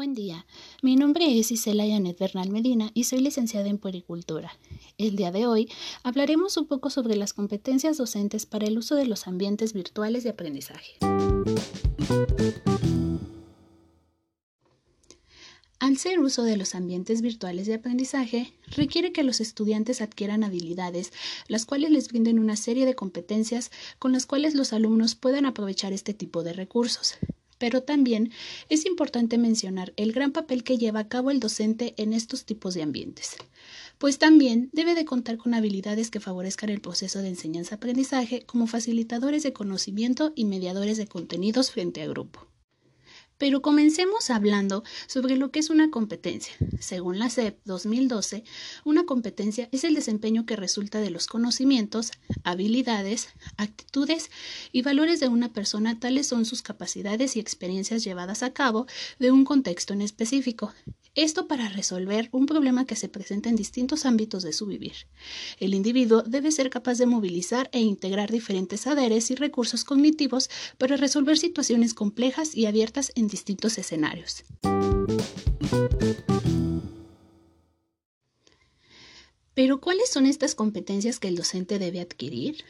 Buen día, mi nombre es Isela Yanet Bernal Medina y soy licenciada en Puericultura. El día de hoy hablaremos un poco sobre las competencias docentes para el uso de los ambientes virtuales de aprendizaje. Al ser uso de los ambientes virtuales de aprendizaje, requiere que los estudiantes adquieran habilidades, las cuales les brinden una serie de competencias con las cuales los alumnos puedan aprovechar este tipo de recursos. Pero también es importante mencionar el gran papel que lleva a cabo el docente en estos tipos de ambientes, pues también debe de contar con habilidades que favorezcan el proceso de enseñanza-aprendizaje como facilitadores de conocimiento y mediadores de contenidos frente a grupo. Pero comencemos hablando sobre lo que es una competencia. Según la SEP 2012, una competencia es el desempeño que resulta de los conocimientos, habilidades, actitudes y valores de una persona, tales son sus capacidades y experiencias llevadas a cabo de un contexto en específico. Esto para resolver un problema que se presenta en distintos ámbitos de su vivir. El individuo debe ser capaz de movilizar e integrar diferentes saberes y recursos cognitivos para resolver situaciones complejas y abiertas en distintos escenarios. Pero ¿cuáles son estas competencias que el docente debe adquirir?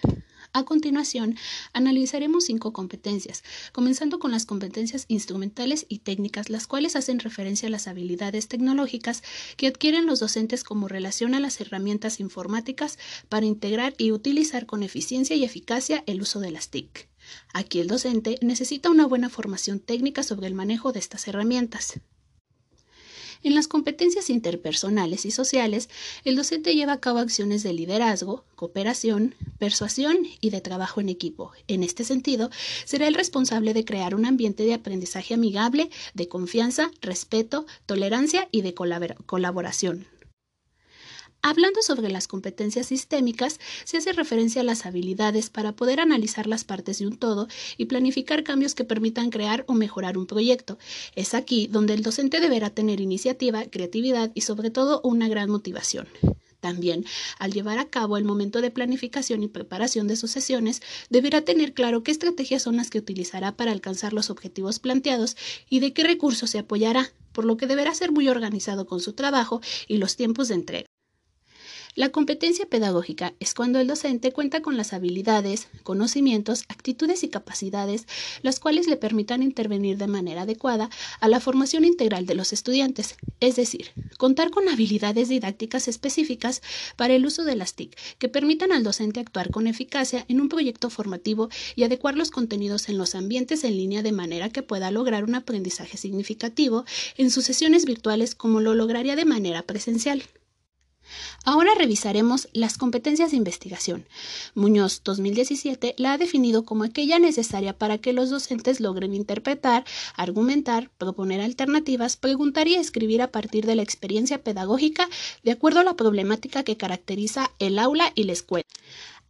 A continuación, analizaremos cinco competencias, comenzando con las competencias instrumentales y técnicas, las cuales hacen referencia a las habilidades tecnológicas que adquieren los docentes como relación a las herramientas informáticas para integrar y utilizar con eficiencia y eficacia el uso de las TIC. Aquí el docente necesita una buena formación técnica sobre el manejo de estas herramientas. En las competencias interpersonales y sociales, el docente lleva a cabo acciones de liderazgo, cooperación, persuasión y de trabajo en equipo. En este sentido, será el responsable de crear un ambiente de aprendizaje amigable, de confianza, respeto, tolerancia y de colaboración. Hablando sobre las competencias sistémicas, se hace referencia a las habilidades para poder analizar las partes de un todo y planificar cambios que permitan crear o mejorar un proyecto. Es aquí donde el docente deberá tener iniciativa, creatividad y sobre todo una gran motivación. También, al llevar a cabo el momento de planificación y preparación de sus sesiones, deberá tener claro qué estrategias son las que utilizará para alcanzar los objetivos planteados y de qué recursos se apoyará, por lo que deberá ser muy organizado con su trabajo y los tiempos de entrega. La competencia pedagógica es cuando el docente cuenta con las habilidades, conocimientos, actitudes y capacidades, las cuales le permitan intervenir de manera adecuada a la formación integral de los estudiantes, es decir, contar con habilidades didácticas específicas para el uso de las TIC que permitan al docente actuar con eficacia en un proyecto formativo y adecuar los contenidos en los ambientes en línea de manera que pueda lograr un aprendizaje significativo en sus sesiones virtuales como lo lograría de manera presencial. Ahora revisaremos las competencias de investigación. Muñoz 2017 la ha definido como aquella necesaria para que los docentes logren interpretar, argumentar, proponer alternativas, preguntar y escribir a partir de la experiencia pedagógica de acuerdo a la problemática que caracteriza el aula y la escuela.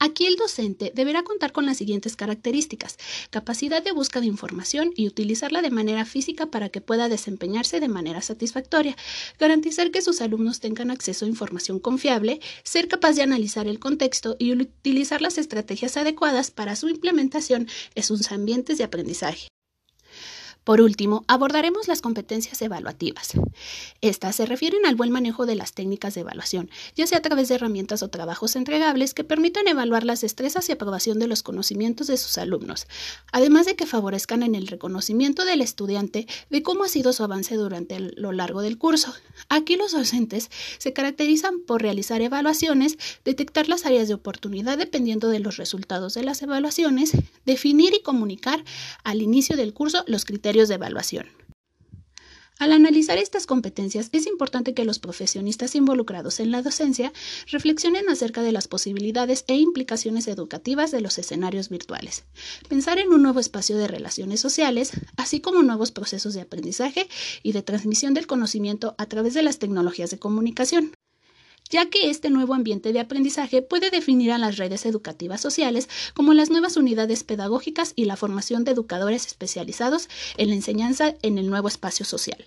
Aquí el docente deberá contar con las siguientes características. Capacidad de búsqueda de información y utilizarla de manera física para que pueda desempeñarse de manera satisfactoria. Garantizar que sus alumnos tengan acceso a información confiable. Ser capaz de analizar el contexto y utilizar las estrategias adecuadas para su implementación en sus ambientes de aprendizaje. Por último, abordaremos las competencias evaluativas. Estas se refieren al buen manejo de las técnicas de evaluación, ya sea a través de herramientas o trabajos entregables que permitan evaluar las destrezas y aprobación de los conocimientos de sus alumnos, además de que favorezcan en el reconocimiento del estudiante de cómo ha sido su avance durante lo largo del curso. Aquí los docentes se caracterizan por realizar evaluaciones, detectar las áreas de oportunidad dependiendo de los resultados de las evaluaciones, definir y comunicar al inicio del curso los de evaluación. Al analizar estas competencias, es importante que los profesionistas involucrados en la docencia reflexionen acerca de las posibilidades e implicaciones educativas de los escenarios virtuales, pensar en un nuevo espacio de relaciones sociales, así como nuevos procesos de aprendizaje y de transmisión del conocimiento a través de las tecnologías de comunicación ya que este nuevo ambiente de aprendizaje puede definir a las redes educativas sociales como las nuevas unidades pedagógicas y la formación de educadores especializados en la enseñanza en el nuevo espacio social.